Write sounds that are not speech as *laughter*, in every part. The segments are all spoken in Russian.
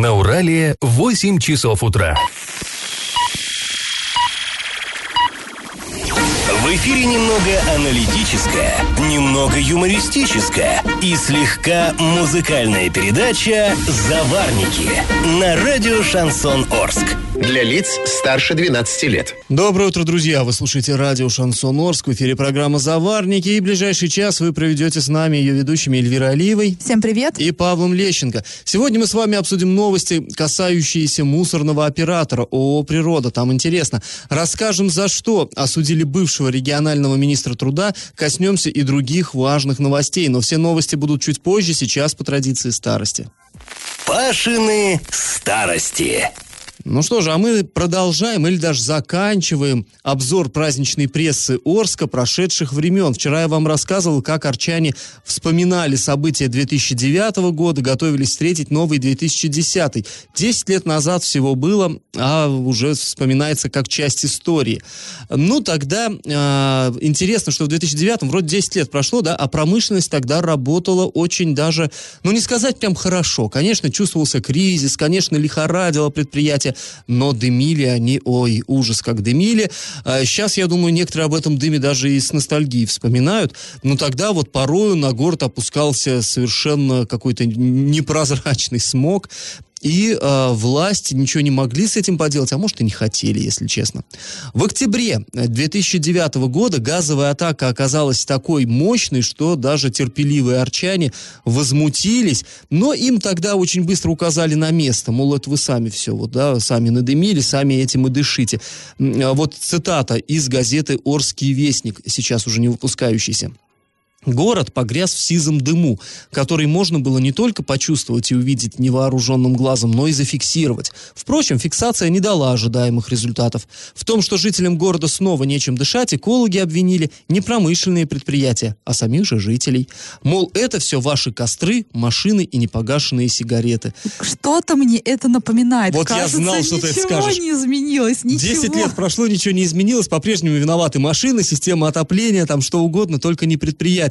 На Урале 8 часов утра. В эфире немного аналитическая, немного юмористическая и слегка музыкальная передача «Заварники» на радио «Шансон Орск». Для лиц старше 12 лет. Доброе утро, друзья! Вы слушаете радио «Шансон Орск», в эфире программа «Заварники», и ближайший час вы проведете с нами ее ведущими Эльвирой Алиевой Всем привет! и Павлом Лещенко. Сегодня мы с вами обсудим новости, касающиеся мусорного оператора ООО «Природа». Там интересно. Расскажем, за что осудили бывшего регионального министра труда, коснемся и других важных новостей. Но все новости будут чуть позже, сейчас по традиции старости. Пашины старости. Ну что же, а мы продолжаем или даже заканчиваем обзор праздничной прессы Орска прошедших времен. Вчера я вам рассказывал, как арчане вспоминали события 2009 года, готовились встретить новый 2010. Десять лет назад всего было, а уже вспоминается как часть истории. Ну, тогда э, интересно, что в 2009 вроде 10 лет прошло, да, а промышленность тогда работала очень даже, ну, не сказать прям хорошо. Конечно, чувствовался кризис, конечно, лихорадило предприятие, но дымили они, ой, ужас, как дымили. А сейчас, я думаю, некоторые об этом дыме даже и с ностальгией вспоминают. Но тогда вот порою на город опускался совершенно какой-то непрозрачный смог. И э, власти ничего не могли с этим поделать, а может и не хотели, если честно. В октябре 2009 года газовая атака оказалась такой мощной, что даже терпеливые арчане возмутились, но им тогда очень быстро указали на место, мол, это вы сами все, вот, да, сами надымили, сами этим и дышите. А Вот цитата из газеты «Орский вестник», сейчас уже не выпускающийся. Город погряз в сизом дыму, который можно было не только почувствовать и увидеть невооруженным глазом, но и зафиксировать. Впрочем, фиксация не дала ожидаемых результатов. В том, что жителям города снова нечем дышать, экологи обвинили не промышленные предприятия, а самих же жителей. Мол, это все ваши костры, машины и непогашенные сигареты. Что-то мне это напоминает. Вот я Кажется, знал, что ты это ничего скажешь. не изменилось, ничего. Десять лет прошло, ничего не изменилось, по-прежнему виноваты машины, система отопления, там что угодно, только не предприятие.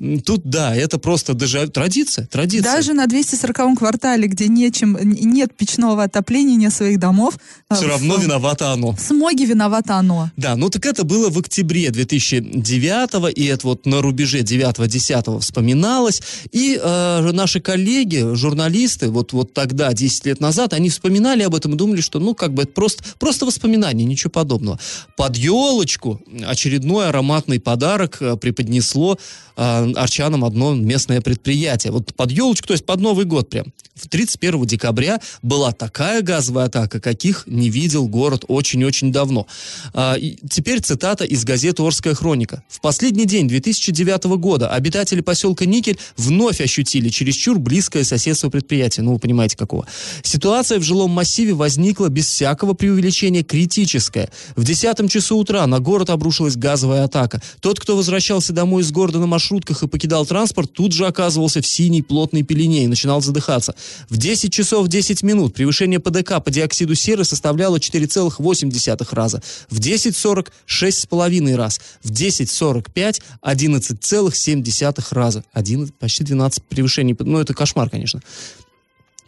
М, Тут, да, это просто даже традиция, традиция. Даже на 240-м квартале, где нечем, нет печного отопления, нет своих домов. Все э, равно в- виновато оно. В смоге виновато оно. Да, ну так это было в октябре 2009 и это вот на рубеже 9-10 вспоминалось. И э, наши коллеги, журналисты, вот, вот тогда, 10 лет назад, они вспоминали об этом и думали, что ну как бы это просто, просто воспоминание, ничего подобного. Под елочку очередной ароматный подарок э, преподнесло арчанам одно местное предприятие. Вот под елочку, то есть под Новый год прям. В 31 декабря была такая газовая атака, каких не видел город очень-очень давно. А, теперь цитата из газеты «Орская хроника». В последний день 2009 года обитатели поселка Никель вновь ощутили чересчур близкое соседство предприятия. Ну, вы понимаете, какого. Ситуация в жилом массиве возникла без всякого преувеличения критическая. В 10 часу утра на город обрушилась газовая атака. Тот, кто возвращался домой из города на маршрутках и покидал транспорт, тут же оказывался в синей плотной пелене и начинал задыхаться. В 10 часов 10 минут превышение ПДК по диоксиду серы составляло 4,8 раза. В 10.40 6,5 раз. В 10.45 11,7 раза. 11, почти 12 превышений. Ну, это кошмар, конечно.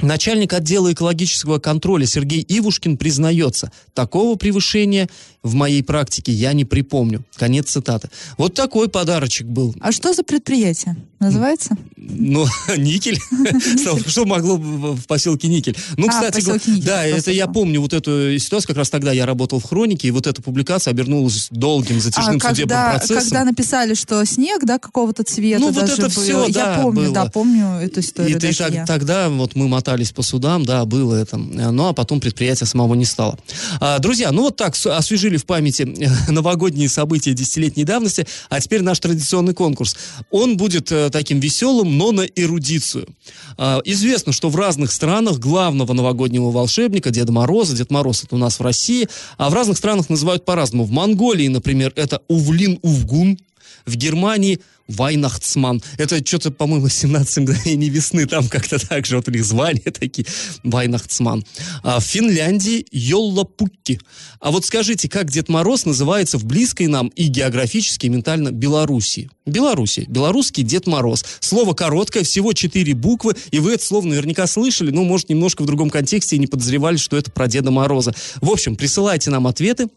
Начальник отдела экологического контроля Сергей Ивушкин признается, такого превышения в моей практике я не припомню. Конец цитаты. Вот такой подарочек был. А что за предприятие? Называется? Ну, *laughs* никель. *laughs* Что могло в поселке Никель? Ну, А, кстати, да, это я помню вот эту ситуацию, как раз тогда я работал в хронике, и вот эта публикация обернулась долгим затяжным а судебным когда, процессом. когда написали, что снег, да, какого-то цвета Ну, вот это всё, да, я помню, да, помню эту И историю. я. тогда вот мы мотались по судам, да, было это. Ну, а потом предприятия самого не стало. А, друзья, ну вот так с- освежили в памяти э, новогодние события десятилетней давности, а теперь наш традиционный конкурс. Он будет э, таким веселым, но на эрудицию. А, известно, что в разных странах главного новогоднего волшебника, Деда Мороза, Дед Мороз это у нас в России, а в разных странах называют по-разному. В Монголии, например, это Увлин Увгун, В Германии Вайнахтсман. Это что-то, по-моему, 17 мгновений весны. Там как-то так же вот у них звания такие. Вайнахтсман. А в Финляндии Йоллапукки. А вот скажите, как Дед Мороз называется в близкой нам и географически, и ментально Белоруссии? Беларуси. Белорусский Дед Мороз. Слово короткое, всего четыре буквы, и вы это слово наверняка слышали, но, может, немножко в другом контексте и не подозревали, что это про Деда Мороза. В общем, присылайте нам ответы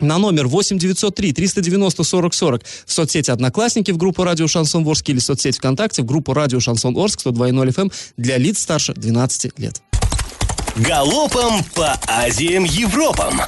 на номер 8 903 390 40 40 в соцсети «Одноклассники» в группу «Радио Шансон Орск» или в соцсети ВКонтакте в группу «Радио Шансон Орск» 102.0 FM эм для лиц старше 12 лет. Галопом по Азиям Европам!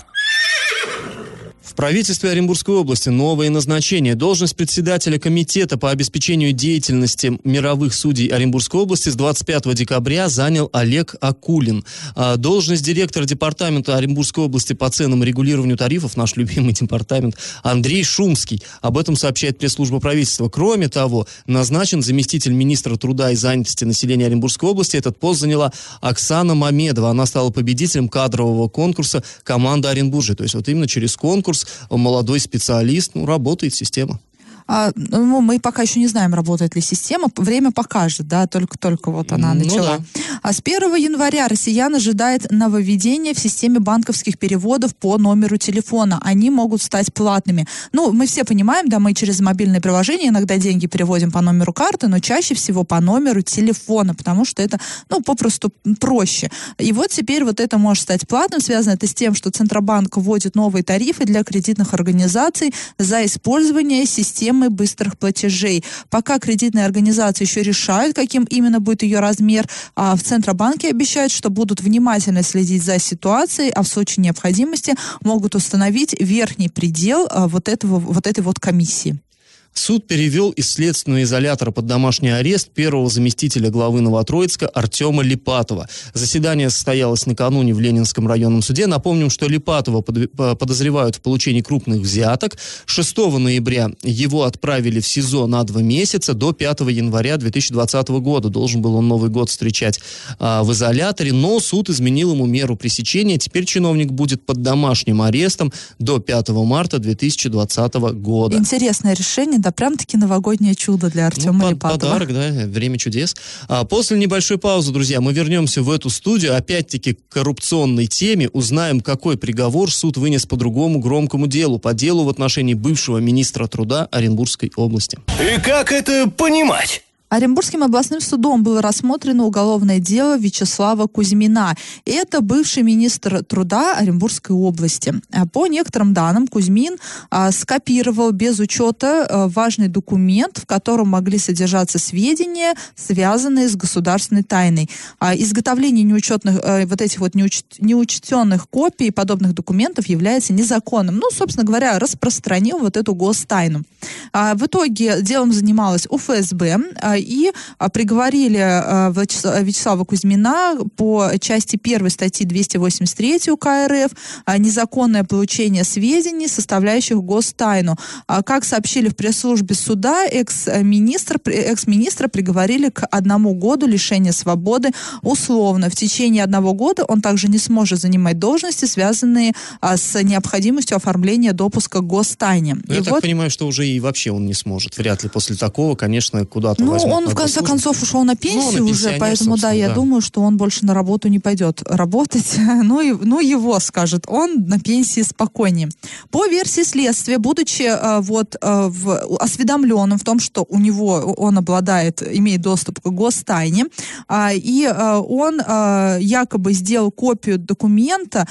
В правительстве Оренбургской области новое назначение. Должность председателя комитета по обеспечению деятельности мировых судей Оренбургской области с 25 декабря занял Олег Акулин. А должность директора департамента Оренбургской области по ценам и регулированию тарифов, наш любимый департамент, Андрей Шумский. Об этом сообщает пресс-служба правительства. Кроме того, назначен заместитель министра труда и занятости населения Оренбургской области. Этот пост заняла Оксана Мамедова. Она стала победителем кадрового конкурса команды Оренбуржья. То есть вот именно через конкурс молодой специалист, ну, работает система. А, ну, мы пока еще не знаем, работает ли система. Время покажет, да, только-только вот она Ну начала. да. А с 1 января россиян ожидает нововведение в системе банковских переводов по номеру телефона. Они могут стать платными. Ну, мы все понимаем, да, мы через мобильное приложение иногда деньги переводим по номеру карты, но чаще всего по номеру телефона, потому что это, ну, попросту проще. И вот теперь вот это может стать платным. Связано это с тем, что Центробанк вводит новые тарифы для кредитных организаций за использование системы быстрых платежей. Пока кредитные организации еще решают, каким именно будет ее размер, а в Центробанке обещают, что будут внимательно следить за ситуацией, а в случае необходимости могут установить верхний предел а, вот, этого, вот этой вот комиссии. Суд перевел из следственного изолятора под домашний арест первого заместителя главы Новотроицка Артема Липатова. Заседание состоялось накануне в Ленинском районном суде. Напомним, что Липатова по- подозревают в получении крупных взяток. 6 ноября его отправили в СИЗО на два месяца. До 5 января 2020 года должен был он Новый год встречать а, в изоляторе, но суд изменил ему меру пресечения. Теперь чиновник будет под домашним арестом до 5 марта 2020 года. Интересное решение, да, прям-таки новогоднее чудо для Артема Ну, Липатова. Подарок, да, время чудес. А после небольшой паузы, друзья, мы вернемся в эту студию, опять-таки к коррупционной теме, узнаем, какой приговор суд вынес по другому громкому делу, по делу в отношении бывшего министра труда Оренбургской области. И как это понимать? Оренбургским областным судом было рассмотрено уголовное дело Вячеслава Кузьмина. Это бывший министр труда Оренбургской области. А По некоторым данным, Кузьмин а, скопировал без учета а, важный документ, в котором могли содержаться сведения, связанные с государственной тайной. А изготовление неучетных, а, вот этих вот неуч- неучтенных копий подобных документов является незаконным. Ну, собственно говоря, распространил вот эту гостайну. А, в итоге делом занималась УФСБ, а, и а, приговорили Вячес- Вячеслава Кузьмина по части 1 статьи 283 УК РФ незаконное получение сведений, составляющих гостайну. Как сообщили в пресс-службе суда, экс-министр, экс-министра приговорили к одному году лишения свободы условно. В течение одного года он также не сможет занимать должности, связанные с необходимостью оформления допуска к гостайне. Ну, И я так вот понимаю, что уже и вообще он не сможет. Вряд ли после такого, конечно, куда-то Ну, он в конце госслужбу. концов ушел на пенсию Ну, уже, поэтому да, я да. думаю, что он больше на работу не пойдет работать. *laughs* Ну, и, ну его, скажет он, на пенсии спокойнее. По версии следствия, будучи э, вот э, в, осведомленным в том, что у него он обладает, имеет доступ к гостайне, а, и э, он э, якобы сделал копию документа,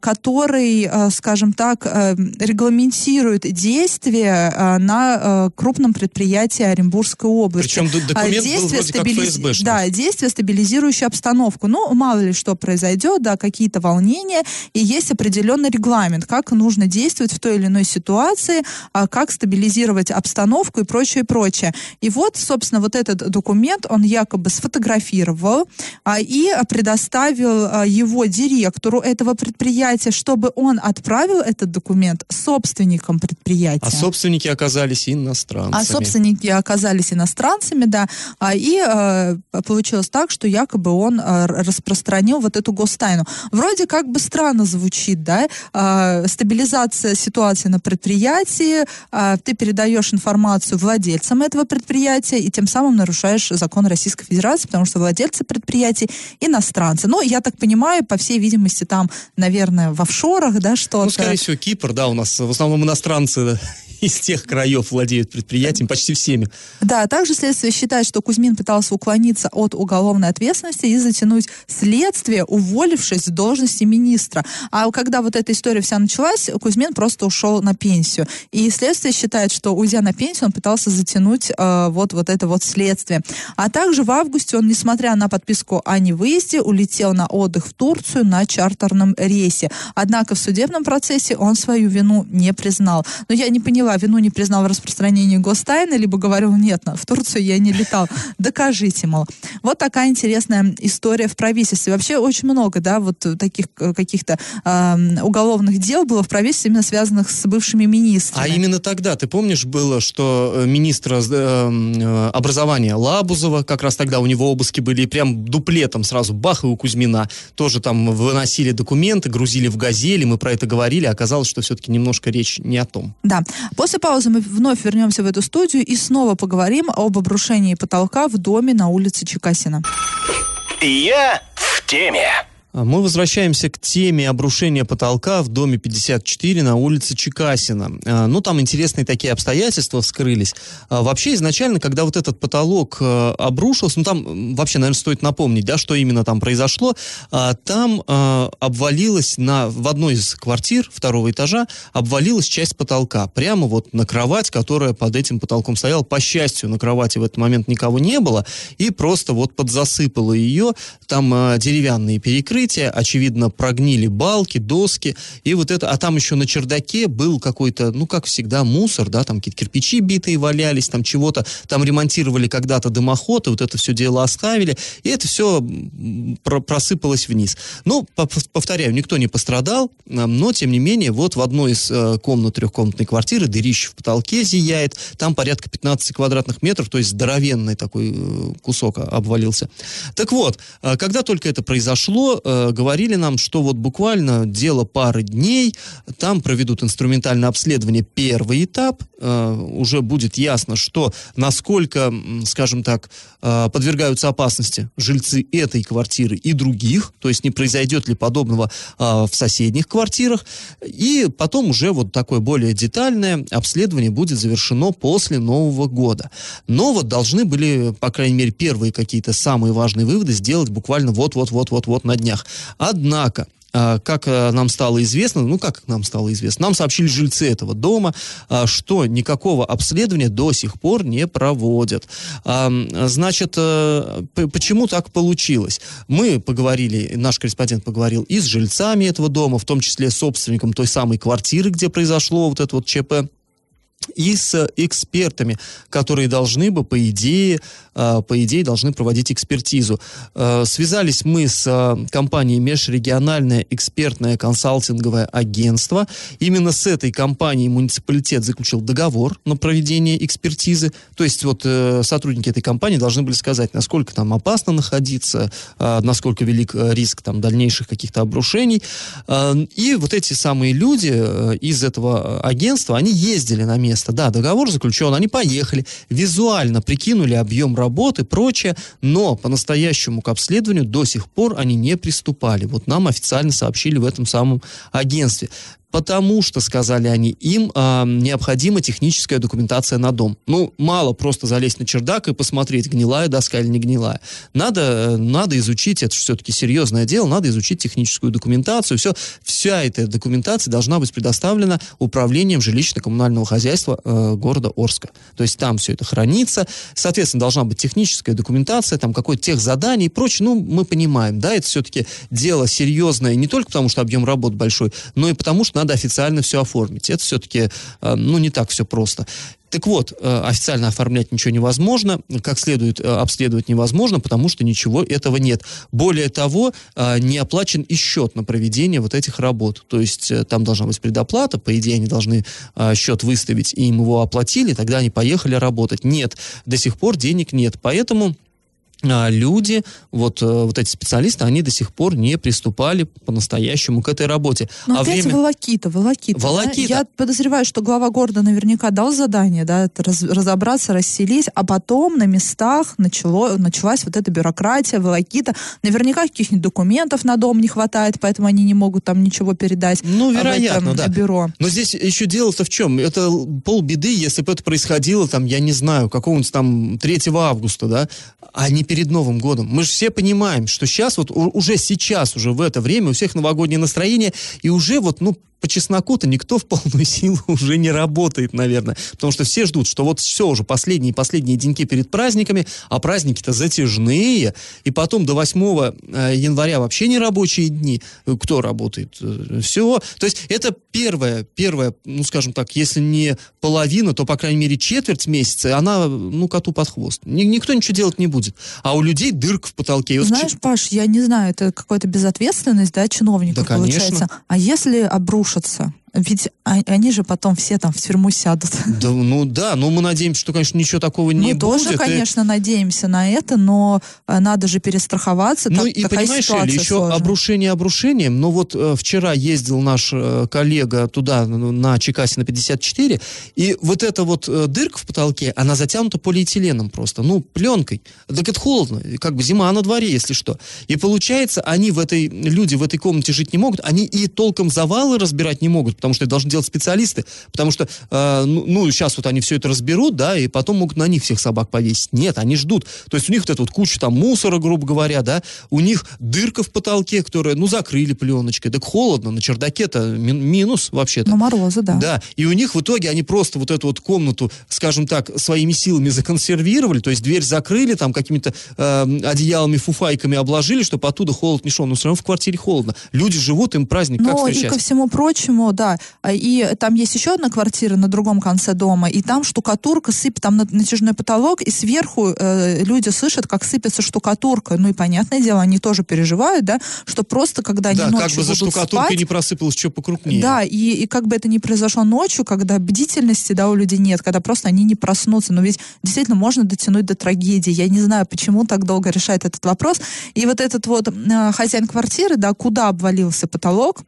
который, э, скажем так, э, регламентирует действия э, на э, крупном предприятии Оренбургской области. Причем А, документ был действие вроде как стабилиз- ФСБшный. Да, действие, стабилизирующее обстановку. Ну, мало ли что произойдет, да, какие-то волнения, и есть определенный регламент, как нужно действовать в той или иной ситуации, а, как стабилизировать обстановку и прочее, прочее. И вот, собственно, вот этот документ он якобы сфотографировал а, и предоставил а, его директору этого предприятия, чтобы он отправил этот документ собственникам предприятия. А собственники оказались иностанцами. А собственники оказались иностранцами, да. А, и э, получилось так, что якобы он э, распространил вот эту гостайну. Вроде как бы странно звучит, да? Э, стабилизация ситуации на предприятии, э, ты передаешь информацию владельцам этого предприятия и тем самым нарушаешь закон Российской Федерации, потому что владельцы предприятий иностранцы. Ну, я так понимаю, по всей видимости, там, наверное, в офшорах, да, что-то. Ну, скорее всего, Кипр, да, у нас в основном иностранцы *laughs* из тех краев владеют предприятием, почти всеми. Да, также следствие считает, что Кузьмин пытался уклониться от уголовной ответственности и затянуть следствие, уволившись с должности министра. А когда вот эта история вся началась, Кузьмин просто ушел на пенсию. И следствие считает, что уйдя на пенсию, он пытался затянуть э, вот, вот это вот следствие. А также в августе он, несмотря на подписку о невыезде, улетел на отдых в Турцию на чартерном рейсе. Однако в судебном процессе он свою вину не признал. Но я не поняла, вину не признал в распространении гостайны, либо говорил, нет, в Турцию я не летал. *laughs* Докажите, мол. Вот такая интересная история в правительстве. Вообще очень много, да, вот таких э, каких-то э, уголовных дел было в правительстве, именно связанных с бывшими министрами. А именно тогда, ты помнишь, было, что э, министра э, э, образования Лабузова, как раз тогда у него обыски были, и прям дуплетом сразу бах и у Кузьмина. Тоже там выносили документы, грузили в газели, мы про это говорили, оказалось, что все-таки немножко речь не о том. Да. После паузы мы вновь вернемся в эту студию и снова поговорим об обрушении потолка в доме на улице Чекасина. Я в теме. А мы возвращаемся к теме обрушения потолка в доме 54 на улице Чекасина. А, ну, там интересные такие обстоятельства вскрылись. А, вообще, изначально, когда вот этот потолок обрушился, ну, там вообще, наверное, стоит напомнить, да, что именно там произошло, там обвалилась на, в одной из квартир второго этажа, обвалилась часть потолка, прямо вот на кровать, которая под этим потолком стояла. По счастью, на кровати в этот момент никого не было, и просто вот подзасыпало ее, там деревянные перекрытия, покрытия, очевидно, прогнили балки, доски, и вот это, а там еще на чердаке был какой-то, ну, как всегда, мусор, да, там какие-то кирпичи битые валялись, там чего-то, там ремонтировали когда-то дымоход, и вот это все дело оставили, и это все про просыпалось вниз. Ну, повторяю, никто не пострадал, но, тем не менее, вот в одной из э, комнат трехкомнатной квартиры дырище в потолке зияет, там порядка 15 квадратных метров, то есть здоровенный такой э, кусок обвалился. Так вот, э, когда только это произошло, э, говорили нам, что вот буквально дело пары дней, там проведут инструментальное обследование первый этап, э, уже будет ясно, что насколько, скажем так, э, подвергаются опасности жильцы этой квартиры и других, то есть не произойдет ли подобного э, в соседних квартирах, и потом уже вот такое более детальное обследование будет завершено после Нового года. Но вот должны были, по крайней мере, первые какие-то самые важные выводы сделать буквально вот-вот-вот-вот-вот на днях. Однако, как а, нам стало известно, ну как нам стало известно, нам сообщили жильцы этого дома, а, что никакого обследования до сих пор не проводят. Значит, почему так получилось? Мы поговорили, наш корреспондент поговорил и с жильцами этого дома, в том числе с собственником той самой квартиры, где произошло вот это вот ЧП и с экспертами, которые должны бы, по идее, э, по идее, должны проводить экспертизу. Э, связались мы с э, компанией Межрегиональное экспертное консалтинговое агентство. Именно с этой компанией муниципалитет заключил договор на проведение экспертизы. То есть вот сотрудники этой компании должны были сказать, насколько там опасно находиться, насколько велик риск там дальнейших каких-то обрушений. И вот эти самые люди из этого агентства, они ездили на место место. Да, договор заключен, они поехали, визуально прикинули объем работы, прочее, но по-настоящему к обследованию до сих пор они не приступали. Вот нам официально сообщили в этом самом агентстве потому что, сказали они, им э, необходима техническая документация на дом. Ну, мало просто залезть на чердак и посмотреть, гнилая доска или не гнилая. Надо, э, надо изучить, это все-таки серьезное дело, надо изучить техническую документацию. Все, вся эта документация должна быть предоставлена управлением жилищно-коммунального хозяйства э, города Орска. То есть там все это хранится. Соответственно, должна быть техническая документация, там какое-то тех задание и прочее. Ну, мы понимаем, да, это все-таки дело серьезное не только потому, что объем работ большой, но и потому, что надо официально все оформить. Это все-таки, э, ну, не так все просто. Так вот, э, официально оформлять ничего невозможно, как следует э, обследовать невозможно, потому что ничего этого нет. Более того, не оплачен и счет на проведение вот этих работ. То есть там должна быть предоплата, по идее они должны счет выставить, и им его оплатили, тогда они поехали работать. Нет, до сих пор денег нет. Поэтому люди, вот, э, вот эти специалисты, они до сих пор не приступали по-настоящему к этой работе. Но а опять время... волокита, волокита. волокита. Да? Я подозреваю, что глава города наверняка дал задание, да, раз, разобраться, расселить, а потом на местах начало, началась вот эта бюрократия, волокита. Наверняка каких-нибудь документов на дом не хватает, поэтому они не могут там ничего передать. Ну, вероятно, да. Бюро. Но здесь еще дело-то в чем? Это полбеды, если бы это происходило, там, я не знаю, какого-нибудь там 3 августа, да, а не перед Новым годом. Мы же все понимаем, что сейчас, вот уже сейчас, уже в это время у всех новогоднее настроение, и уже вот, ну, по чесноку-то никто в полную силу *laughs* уже не работает, наверное. Потому что все ждут, что вот все уже последние последние деньки перед праздниками, а праздники-то затяжные, и потом до 8 э, января вообще не рабочие дни. Кто работает? Э, все. То есть это первая, первая, ну, скажем так, если не половина, то, по крайней мере, четверть месяца, она, ну, коту под хвост. Никто ничего делать не будет. А у людей дырка в потолке. Знаешь, вот... Паш, я не знаю, это какая-то безответственность, да, чиновников да, получается. А если обрушить рушатся. Ведь они же потом все там в тюрьму сядут. Да, ну да, но мы надеемся, что, конечно, ничего такого не мы будет. Мы тоже, конечно, и... надеемся на это, но э, надо же перестраховаться. Ну так, и понимаешь, Элли, еще сложная. обрушение обрушением, но вот э, вчера ездил наш э, коллега туда, на Чекасе на 54, и вот эта вот э, дырка в потолке, она затянута полиэтиленом просто, ну, пленкой. Так это холодно, как бы зима на дворе, если что. И получается, они в этой, люди в этой комнате жить не могут, они и толком завалы разбирать не могут, потому что это должны делать специалисты, потому что, э, ну, ну, сейчас вот они все это разберут, да, и потом могут на них всех собак повесить. Нет, они ждут. То есть у них вот эта вот куча там мусора, грубо говоря, да, у них дырка в потолке, которая, ну, закрыли пленочкой, так холодно, на чердаке-то ми- минус вообще-то. Ну, морозы, да. Да, и у них в итоге они просто вот эту вот комнату, скажем так, своими силами законсервировали, то есть дверь закрыли, там какими-то э, одеялами, фуфайками обложили, чтобы оттуда холод не шел, но все равно в квартире холодно. Люди живут, им праздник но как встречать? и ко всему прочему, да, а, и там есть еще одна квартира на другом конце дома, и там штукатурка сыпет, там натяжной потолок, и сверху э, люди слышат, как сыпется штукатурка. Ну и понятное дело, они тоже переживают, да, что просто когда они да, ночью как бы за штукатуркой спать, не просыпалось что покрупнее. Да, и, и как бы это не произошло ночью, когда бдительности, да, у людей нет, когда просто они не проснутся. Но ведь действительно можно дотянуть до трагедии. Я не знаю, почему так долго решает этот вопрос. И вот этот вот э, хозяин квартиры, да, куда обвалился потолок,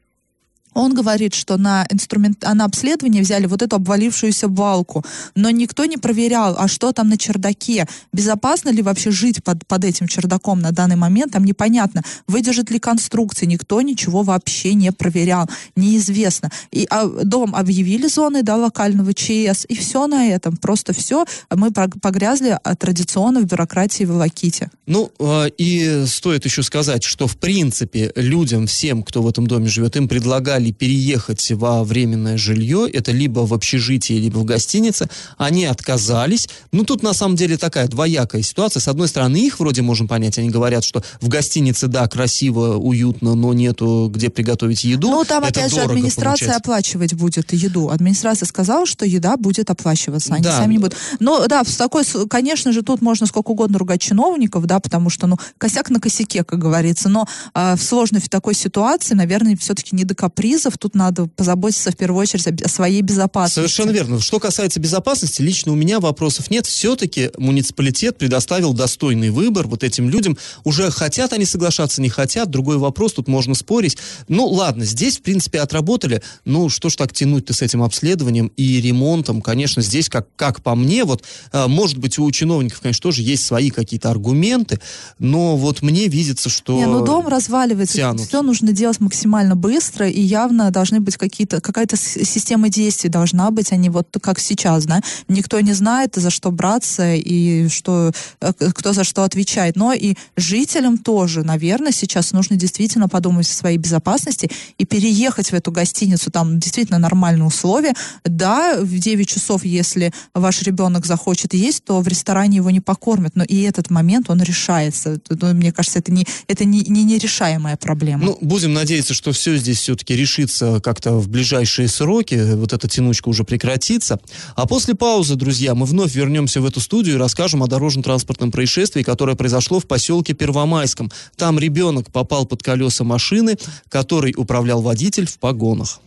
он говорит, что на, инструмент, а на обследование взяли вот эту обвалившуюся балку, но никто не проверял, а что там на чердаке, безопасно ли вообще жить под, под этим чердаком на данный момент, там непонятно, выдержит ли конструкции, никто ничего вообще не проверял, неизвестно. И а, дом объявили зоной да, локального ЧС, и все на этом, просто все, мы погрязли а, традиционно в бюрократии в Лаките. Ну, э, и стоит еще сказать, что в принципе людям, всем, кто в этом доме живет, им предлагали предлагали переехать во временное жилье, это либо в общежитии, либо в гостинице, они отказались. Ну, тут на самом деле такая двоякая ситуация. С одной стороны, их вроде можем понять, они говорят, что в гостинице, да, красиво, уютно, но нету где приготовить еду. Ну, там, это опять же, администрация получается. оплачивать будет еду. Администрация сказала, что еда будет оплачиваться, они да. сами не будут. Но, да, в такой, конечно же, тут можно сколько угодно ругать чиновников, да, потому что, ну, косяк на косяке, как говорится, но э, в сложной в такой ситуации, наверное, все-таки не до капри сюрпризов, тут надо позаботиться в первую очередь о своей безопасности. Совершенно верно. Что касается безопасности, лично у меня вопросов нет. Все-таки муниципалитет предоставил достойный выбор вот этим людям. Уже хотят они соглашаться, не хотят. Другой вопрос, тут можно спорить. Ну, ладно, здесь, в принципе, отработали. Ну, что ж так тянуть-то с этим обследованием и ремонтом? Конечно, здесь, как, как по мне, вот, э, может быть, у чиновников, конечно, тоже есть свои какие-то аргументы, но вот мне видится, что... Не, ну дом разваливается, тянут. все нужно делать максимально быстро, и я явно должны быть какие-то, какая-то система действий должна быть, а не вот как сейчас, да. Никто не знает, за что браться и что, э, кто за что отвечает. Но и жителям тоже, наверное, сейчас нужно действительно подумать о своей безопасности и переехать в эту гостиницу, там действительно нормальные условия. Да, в 9 часов, если ваш ребенок захочет есть, то в ресторане его не покормят, но и этот момент, он решается. Мне кажется, это не, это не, не нерешаемая проблема. Ну, будем надеяться, что все здесь все-таки решится решится как-то в ближайшие сроки, вот эта тянучка уже прекратится. А после паузы, друзья, мы вновь вернемся в эту студию и расскажем о дорожно-транспортном происшествии, которое произошло в поселке Первомайском. Там ребенок попал под колеса машины, которой управлял водитель в погонах.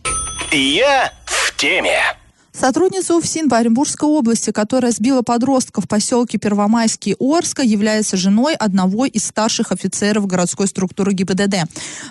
Я в теме. Сотрудница УФСИН по Оренбургской области, которая сбила подростка в поселке Первомайский Орска, является женой одного из старших офицеров городской структуры ГИБДД.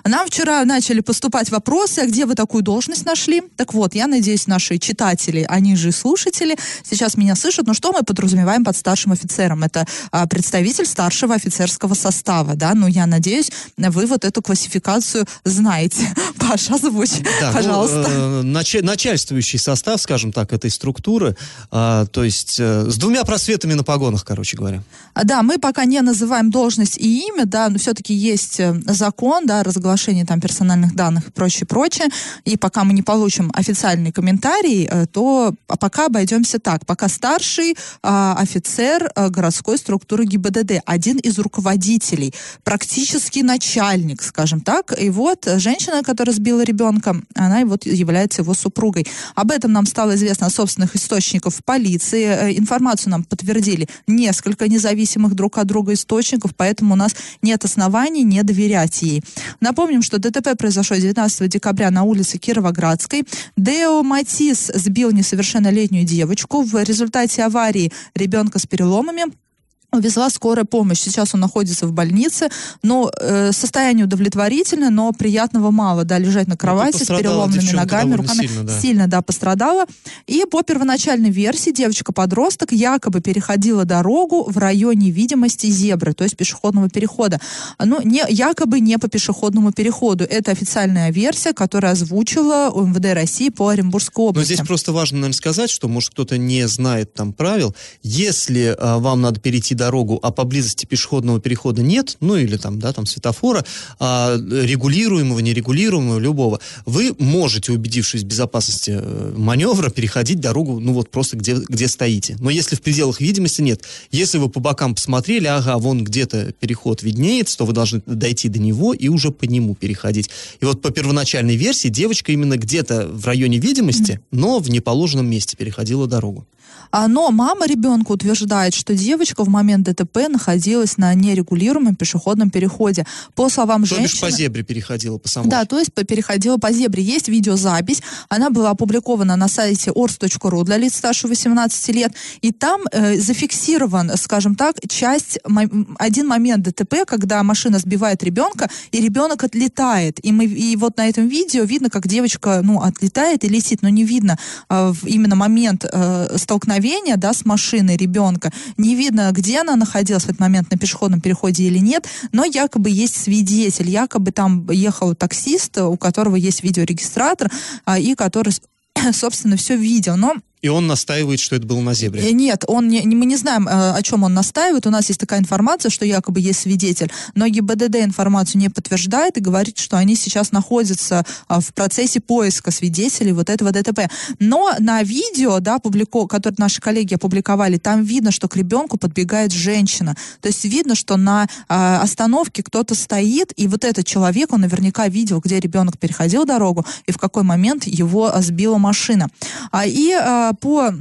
Нам вчера начали поступать вопросы, а где вы такую должность нашли? Так вот, я надеюсь, наши читатели, они же и слушатели, сейчас меня слышат. Но что мы подразумеваем под старшим офицером? Это а, представитель старшего офицерского состава, да? Ну, я надеюсь, вы вот эту классификацию знаете. *laughs* Паша, озвучь, Да, ну, пожалуйста. э, нача- начальствующий состав, скажем так, этой структуры, а, то есть э, с двумя просветами на погонах, короче говоря. А, Да, мы пока не называем должность и имя, да, но все-таки есть э, закон, да, разглашение там персональных данных и прочее, прочее. И пока мы не получим официальный комментарий, э, то а пока обойдемся так. Пока старший а, офицер э, городской структуры ГИБДД, один из руководителей, практически начальник, скажем так. И вот женщина, которая сбила ребенка, она вот является его супругой. Об этом нам стало известно от собственных источников полиции. Э, Информацию нам подтвердили несколько независимых друг от друга источников, поэтому у нас нет оснований не доверять ей. Напомним, что ДТП произошло 19 декабря на улице Кировоградской. Део Матис сбил несовершеннолетнюю девочку. В результате аварии ребенка с переломами увезла скорая помощь. Сейчас он находится в больнице, но э, состояние удовлетворительное, но приятного мало, да, лежать на кровати с переломными ногами, руками. сильно, да. Сильно, да, пострадала. И по первоначальной версии девочка-подросток якобы переходила дорогу в районе видимости зебры, то есть пешеходного перехода. Ну, не, якобы не по пешеходному переходу. Это официальная версия, которая озвучила МВД России по Оренбургской Но области. здесь просто важно, наверное, сказать, что, может, кто-то не знает там правил. Если а, вам надо перейти дорогу, а поблизости пешеходного перехода нет, ну или там, да, там светофора, а, регулируемого, нерегулируемого, любого, вы можете, убедившись в безопасности э, маневра, переходить дорогу, ну вот просто где, где стоите. Но если в пределах видимости нет, если вы по бокам посмотрели, ага, вон где-то переход виднеется, то вы должны дойти до него и уже по нему переходить. И вот по первоначальной версии девочка именно где-то в районе видимости, но в неположенном месте переходила дорогу. А, Но мама ребенка утверждает, что девочка в момент ДТП находилась на нерегулируемом пешеходном переходе. По словам То женщины... по зебре переходила по самой. Да, то есть переходила по зебре. Есть видеозапись, она была опубликована на сайте ors.ru для лиц старше 18 лет, и там э, зафиксирован, скажем так, часть, один момент ДТП, когда машина сбивает ребенка, и ребенок отлетает. И, мы, и вот на этом видео видно, как девочка, ну, отлетает и летит, но не видно э, именно момент э, столкновения, да, с машиной ребенка. Не видно, где она находилась в этот момент, на пешеходном переходе или нет, но якобы есть свидетель, якобы там ехал таксист, у которого есть видеорегистратор, а, и который, *coughs* собственно, все видел. Но И он настаивает, что это было на Э, зебре. Нет, он не, мы не знаем, э, о чем он настаивает. У нас есть такая информация, что якобы есть свидетель, но ГИБДД информацию не подтверждает и говорит, что они сейчас находятся а, в процессе поиска свидетелей вот этого ДТП. Но на видео, да, публико, которое наши коллеги опубликовали, там видно, что к ребенку подбегает женщина. То есть видно, что на а, остановке кто-то стоит, и вот этот человек, он наверняка видел, где ребенок переходил дорогу и в какой момент его а, сбила машина. А, и по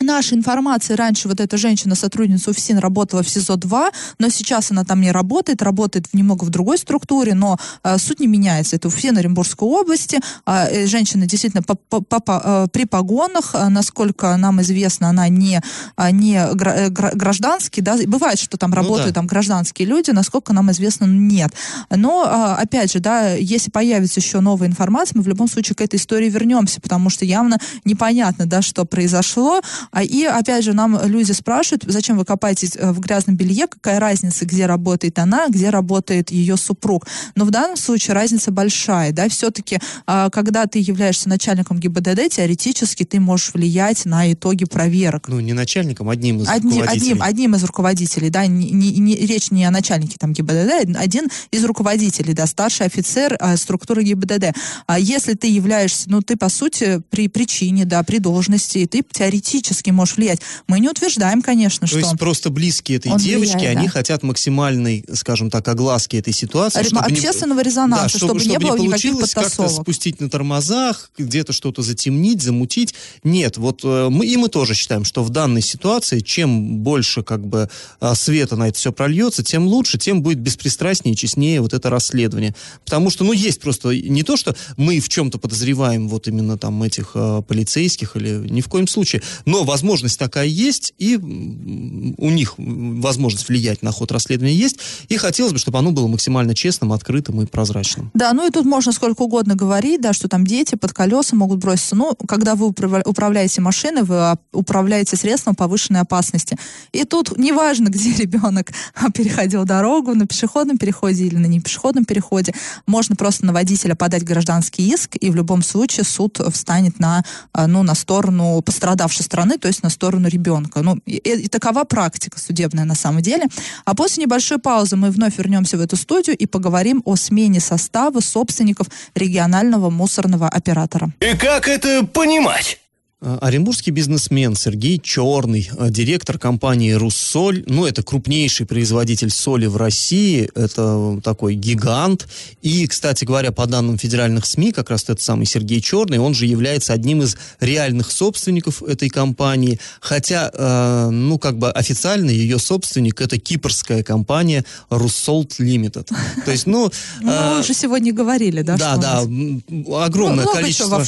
нашей информации раньше вот эта женщина, сотрудница УФСИН, работала в СИЗО-2, но сейчас она там не работает, работает немного в другой структуре, но э, суть не меняется. Это УФСИН Оренбургской области. А, э, женщина действительно по- по- по- э, при погонах, а, насколько нам известно, она не, а, не гра- э, гра- гражданский, да, бывает, что там Ну работают да. там гражданские люди, насколько нам известно, нет. Но, а, опять же, да, если появится еще новая информация, мы в любом случае к этой истории вернемся, потому что явно непонятно, да, что произошло. А, И, опять же, нам люди спрашивают, зачем вы копаетесь э, в грязном белье, какая разница, где работает она, где работает ее супруг. Но в данном случае разница большая, да, все-таки, когда ты являешься начальником ГИБДД, теоретически ты можешь влиять на итоги проверок. Ну, не начальником, одним из Одни- руководителей. одним, одним из руководителей, да, не, не- не- речь не о начальнике там ГИБДД, один из руководителей, да, старший офицер а, структуры ГИБДД. А если ты являешься, ну, ты, по сути, при причине, да, при должности, ты теоретически физически может влиять. Мы не утверждаем, конечно, То что... есть просто близкие этой девочки, влияет, они да. хотят максимальной, скажем так, огласки этой ситуации. Чтобы не- общественного резонанса, Да, чтобы не было никаких получилось как-то подтасовок. спустить на тормозах, где-то что-то затемнить, замутить. Нет, вот э, мы, и мы тоже считаем, что в данной ситуации, чем больше как бы а, света на это все прольется, тем лучше, тем будет беспристрастнее и честнее вот это расследование. Потому что, ну, есть просто не то, что мы в чем-то подозреваем вот именно там этих э, полицейских или ни в коем случае, но возможность такая есть, и у них возможность влиять на ход расследования есть, и хотелось бы, чтобы оно было максимально честным, открытым и прозрачным. Да, ну и тут можно сколько угодно говорить, да, что там дети под колеса могут броситься. Ну, когда вы управля- управляете машиной, вы управляете средством повышенной опасности. И тут неважно, *laughs* где ребенок а, переходил дорогу, на пешеходном переходе или на непешеходном переходе, можно просто на водителя подать гражданский иск, и в любом случае суд встанет на, а, ну, на сторону пострадавшей стороны, то есть на сторону ребенка. Ну, и, и такова практика судебная на самом деле. А после небольшой паузы мы вновь вернемся в эту студию и поговорим о смене состава собственников регионального мусорного оператора. И как это понимать? А, Оренбургский бизнесмен Сергей Черный, а, директор компании «Руссоль», ну, это крупнейший производитель соли в России, это такой гигант. И, кстати говоря, по данным федеральных СМИ, как раз этот самый Сергей Черный, он же является одним из реальных собственников этой компании, хотя, э, ну, как бы официально ее собственник – это кипрская компания «Руссолт Лимитед». *laughs* То есть, ну... Ну, э, мы уже сегодня говорили, да? да, да, огромное Ну, много количество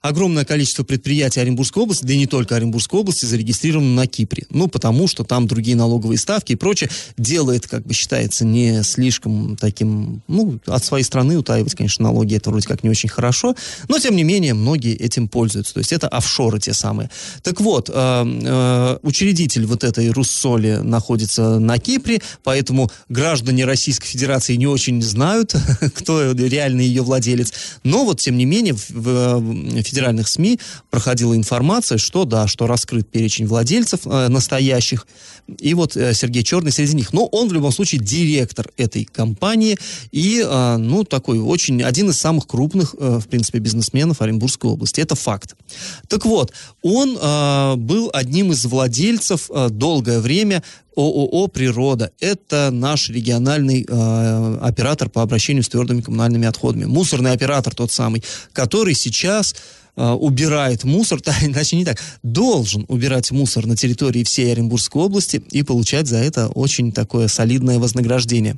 огромное количество предприятий Оренбургской области, да и не только Оренбургской области, зарегистрировано на Кипре. Ну, потому что там другие налоговые ставки и прочее. Делает, как бы считается, не слишком таким... Ну, от своей страны утаивать, конечно, налоги, это вроде как не очень хорошо. Но, тем не менее, многие этим пользуются. То есть это офшоры те самые. Так вот, э, э, учредитель вот этой Руссоли находится на Кипре, поэтому граждане Российской Федерации не очень знают, *laughs* кто реальный ее владелец. Но вот, тем не менее, в, в федеральных СМИ проходила информация, что да, что раскрыт перечень владельцев э, настоящих, и вот э, Сергей Черный среди них. Но он в любом случае директор этой компании и, э, ну, такой очень, один из самых крупных, э, в принципе, бизнесменов Оренбургской области. Это факт. Так вот, он э, был одним из владельцев э, долгое время ООО «Природа». Это наш региональный э, оператор по обращению с твердыми коммунальными отходами. Мусорный оператор тот самый, который сейчас убирает мусор, *laughs* да, иначе не так, должен убирать мусор на территории всей Оренбургской области и получать за это очень такое солидное вознаграждение.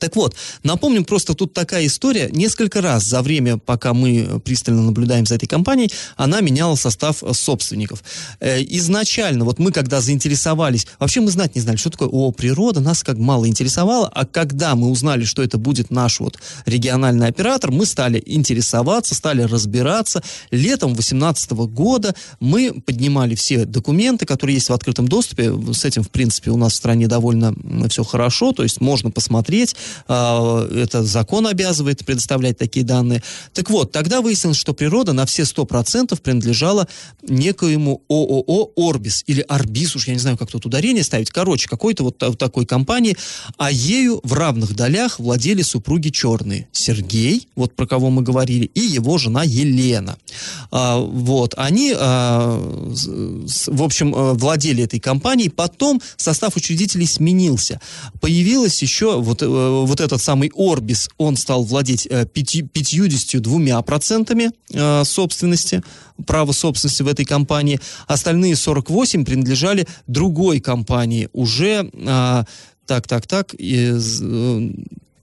Так вот, напомним просто тут такая история. Несколько раз за время, пока мы пристально наблюдаем за этой компанией, она меняла состав собственников. Э, изначально, вот мы когда заинтересовались, вообще мы знать не знали, что такое ООО «Природа», нас как мало интересовало, а когда мы узнали, что это будет наш вот региональный оператор, мы стали интересоваться, стали разбираться. Летом 2018 года мы поднимали все документы, которые есть в открытом доступе. С этим, в принципе, у нас в стране довольно все хорошо, то есть можно посмотреть, это закон обязывает предоставлять такие данные. Так вот, тогда выяснилось, что природа на все 100% принадлежала некоему ООО «Орбис» или «Арбис», уж я не знаю, как тут ударение ставить. Короче, какой-то вот та- такой компании, а ею в равных долях владели супруги черные. Сергей, вот про кого мы говорили, и его жена Елена. А, вот, они, а, в общем, э, владели этой компанией. Потом состав учредителей сменился. Появилась еще вот, э, вот этот самый Орбис, он стал владеть э, пяти- 52 процентами э, собственности, права собственности в этой компании. Остальные 48 принадлежали другой компании, уже а, так, так, так, из, э,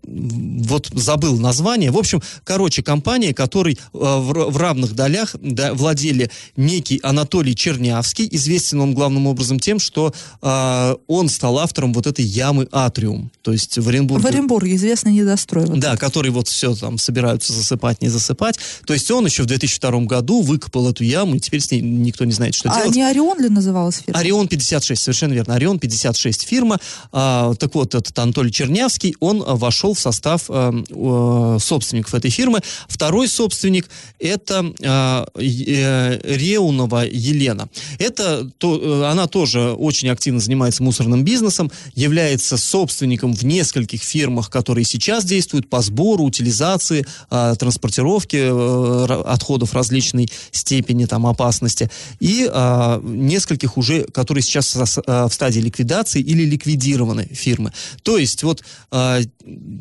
вот забыл название. В общем, короче, компания, которой э, в, равных долях владели некий Анатолий Чернявский. Известен он главным образом тем, что э, он стал автором вот этой ямы Атриум. То есть в Оренбурге... В Оренбурге известный недострой. вот Да, который вот все там собираются засыпать, не засыпать. То есть он еще в 2002 году выкопал эту яму, и теперь с ней никто не знает, что А делать. не Орион ли называлась фирма? Орион 56, совершенно верно. Орион 56 фирма. А, так вот, этот Анатолий Чернявский, он а, вошел в состав э, э, собственников этой фирмы. Второй собственник это э, э, Реунова Елена. Это то, э, она тоже очень активно занимается мусорным бизнесом, является собственником в нескольких фирмах, которые сейчас действуют по сбору, утилизации, э, транспортировке э, отходов различной степени там опасности и э, нескольких уже, которые сейчас в стадии ликвидации или ликвидированы фирмы. То есть вот э,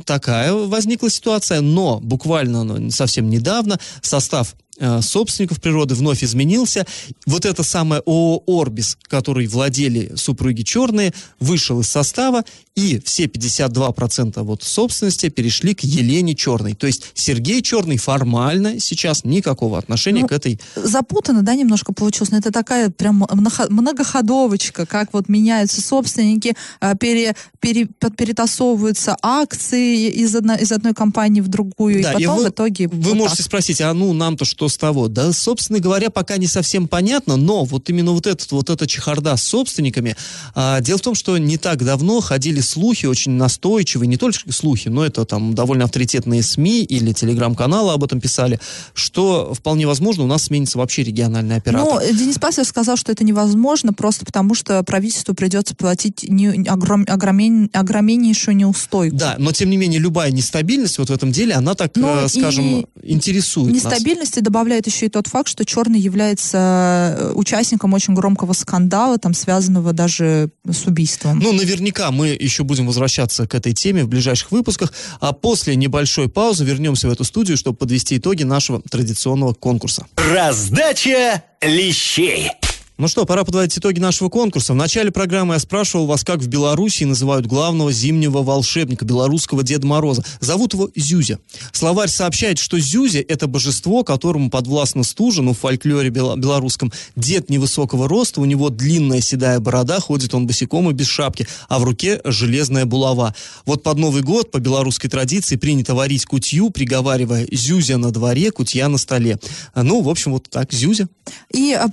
такая возникла ситуация, но буквально ну, совсем недавно состав собственников природы вновь изменился. Вот это самое ООО «Орбис», который владели супруги Черные, вышел из состава, и все 52% вот собственности перешли к Елене Черной. То есть Сергей Черный формально сейчас никакого отношения ну, к этой... Запутанно, да, немножко получилось, но это такая прям многоходовочка, как вот меняются собственники, а, пере, пере, перетасовываются акции из, одно, из одной компании в другую, да, и потом и вы, в итоге... Вы вот можете так. спросить, а ну нам-то что что с того? Да, собственно говоря, пока не совсем понятно, но вот именно вот, этот, вот эта чехарда с собственниками. А, дело в том, что не так давно ходили слухи, очень настойчивые, не только слухи, но это там довольно авторитетные СМИ или телеграм-каналы об этом писали, что вполне возможно у нас сменится вообще региональный оператор. Ну, Денис Пасов сказал, что это невозможно, просто потому что правительству придется платить не, огром, огромен, огромнейшую неустойку. Да, но тем не менее любая нестабильность вот в этом деле, она так, ну, э, скажем, интересует Нестабильности нас добавляет еще и тот факт, что Черный является э, участником очень громкого скандала, там связанного даже с убийством. Ну, наверняка мы еще будем возвращаться к этой теме в ближайших выпусках, а после небольшой паузы вернемся в эту студию, чтобы подвести итоги нашего традиционного конкурса. Раздача лещей. Ну что, пора подводить итоги нашего конкурса. В начале программы я спрашивал вас, как в Беларуси называют главного зимнего волшебника, белорусского Деда Мороза. Зовут его Зюзя. Словарь сообщает, что Зюзя – это божество, которому подвластна стужа, ну, в фольклоре белорусском. Дед невысокого роста, у него длинная седая борода, ходит он босиком и без шапки, а в руке железная булава. Вот под Новый год, по белорусской традиции, принято варить кутью, приговаривая «Зюзя на дворе, кутья на столе». Ну, в общем, вот так, Зюзя. И а,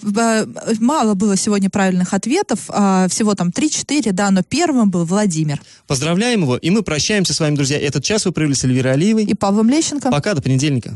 мало было сегодня правильных ответов, а, всего там 3-4, да, но первым был Владимир. Поздравляем его, и мы прощаемся с вами, друзья. Этот час вы провели с Эльвирой Алиевой. И Павлом Лещенко. Пока, до понедельника.